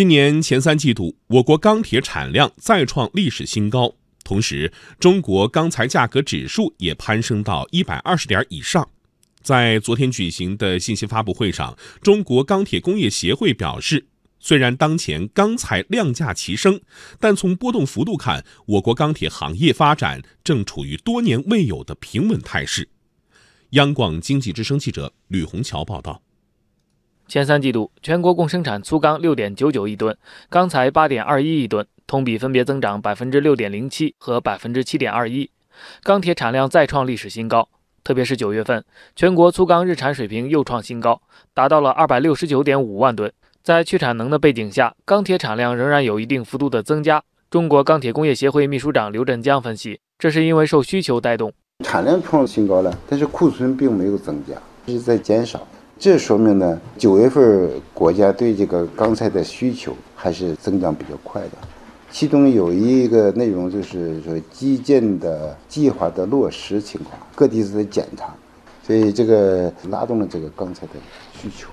今年前三季度，我国钢铁产量再创历史新高，同时，中国钢材价格指数也攀升到一百二十点以上。在昨天举行的信息发布会上，中国钢铁工业协会表示，虽然当前钢材量价齐升，但从波动幅度看，我国钢铁行业发展正处于多年未有的平稳态势。央广经济之声记者吕红桥报道。前三季度，全国共生产粗钢六点九九亿吨，钢材八点二一亿吨，同比分别增长百分之六点零七和百分之七点二一，钢铁产量再创历史新高。特别是九月份，全国粗钢日产水平又创新高，达到了二百六十九点五万吨。在去产能的背景下，钢铁产量仍然有一定幅度的增加。中国钢铁工业协会秘书长刘振江分析，这是因为受需求带动，产量创新高了，但是库存并没有增加，一直在减少。这说明呢，九月份国家对这个钢材的需求还是增长比较快的。其中有一个内容就是说基建的计划的落实情况，各地是在检查，所以这个拉动了这个钢材的需求。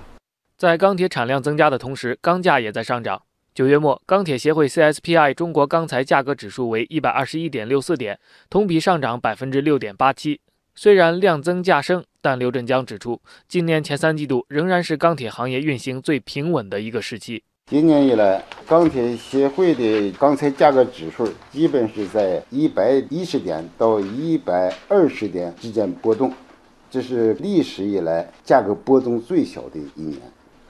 在钢铁产量增加的同时，钢价也在上涨。九月末，钢铁协会 CSPI 中国钢材价格指数为一百二十一点六四点，同比上涨百分之六点八七。虽然量增价升，但刘振江指出，今年前三季度仍然是钢铁行业运行最平稳的一个时期。今年以来，钢铁协会的钢材价格指数基本是在一百一十点到一百二十点之间波动，这是历史以来价格波动最小的一年。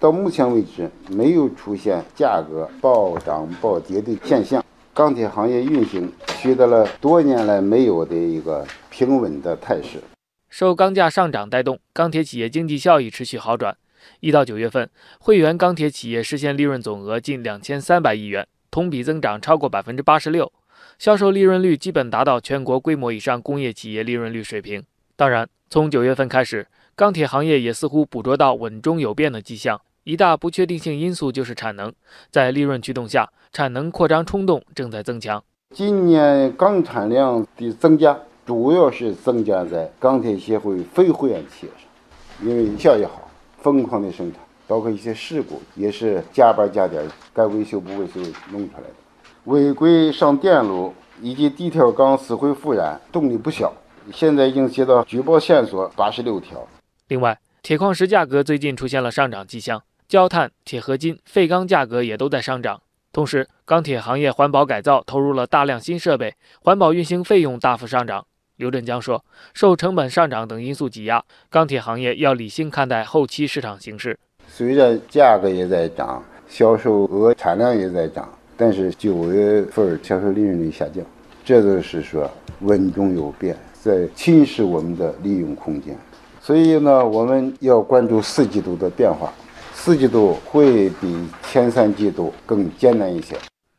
到目前为止，没有出现价格暴涨暴跌的现象。钢铁行业运行取得了多年来没有的一个平稳的态势。受钢价上涨带动，钢铁企业经济效益持续好转。一到九月份，汇源钢铁企业实现利润总额近两千三百亿元，同比增长超过百分之八十六，销售利润率基本达到全国规模以上工业企业利润率水平。当然，从九月份开始，钢铁行业也似乎捕捉到稳中有变的迹象。一大不确定性因素就是产能，在利润驱动下，产能扩张冲动正在增强。今年钢产量的增加，主要是增加在钢铁协会非会员企业上，因为效益好，疯狂的生产，包括一些事故也是加班加点，该维修不维修弄出来的。违规上电路以及地条钢死灰复燃，动力不小，现在已经接到举报线索八十六条。另外，铁矿石价格最近出现了上涨迹象。焦炭、铁合金、废钢价格也都在上涨，同时钢铁行业环保改造投入了大量新设备，环保运行费用大幅上涨。刘振江说，受成本上涨等因素挤压，钢铁行业要理性看待后期市场形势。虽然价格也在涨，销售额、产量也在涨，但是九月份销售利润率下降，这就是说稳中有变，在侵蚀我们的利用空间。所以呢，我们要关注四季度的变化。四季度会比前三季度更艰难一些。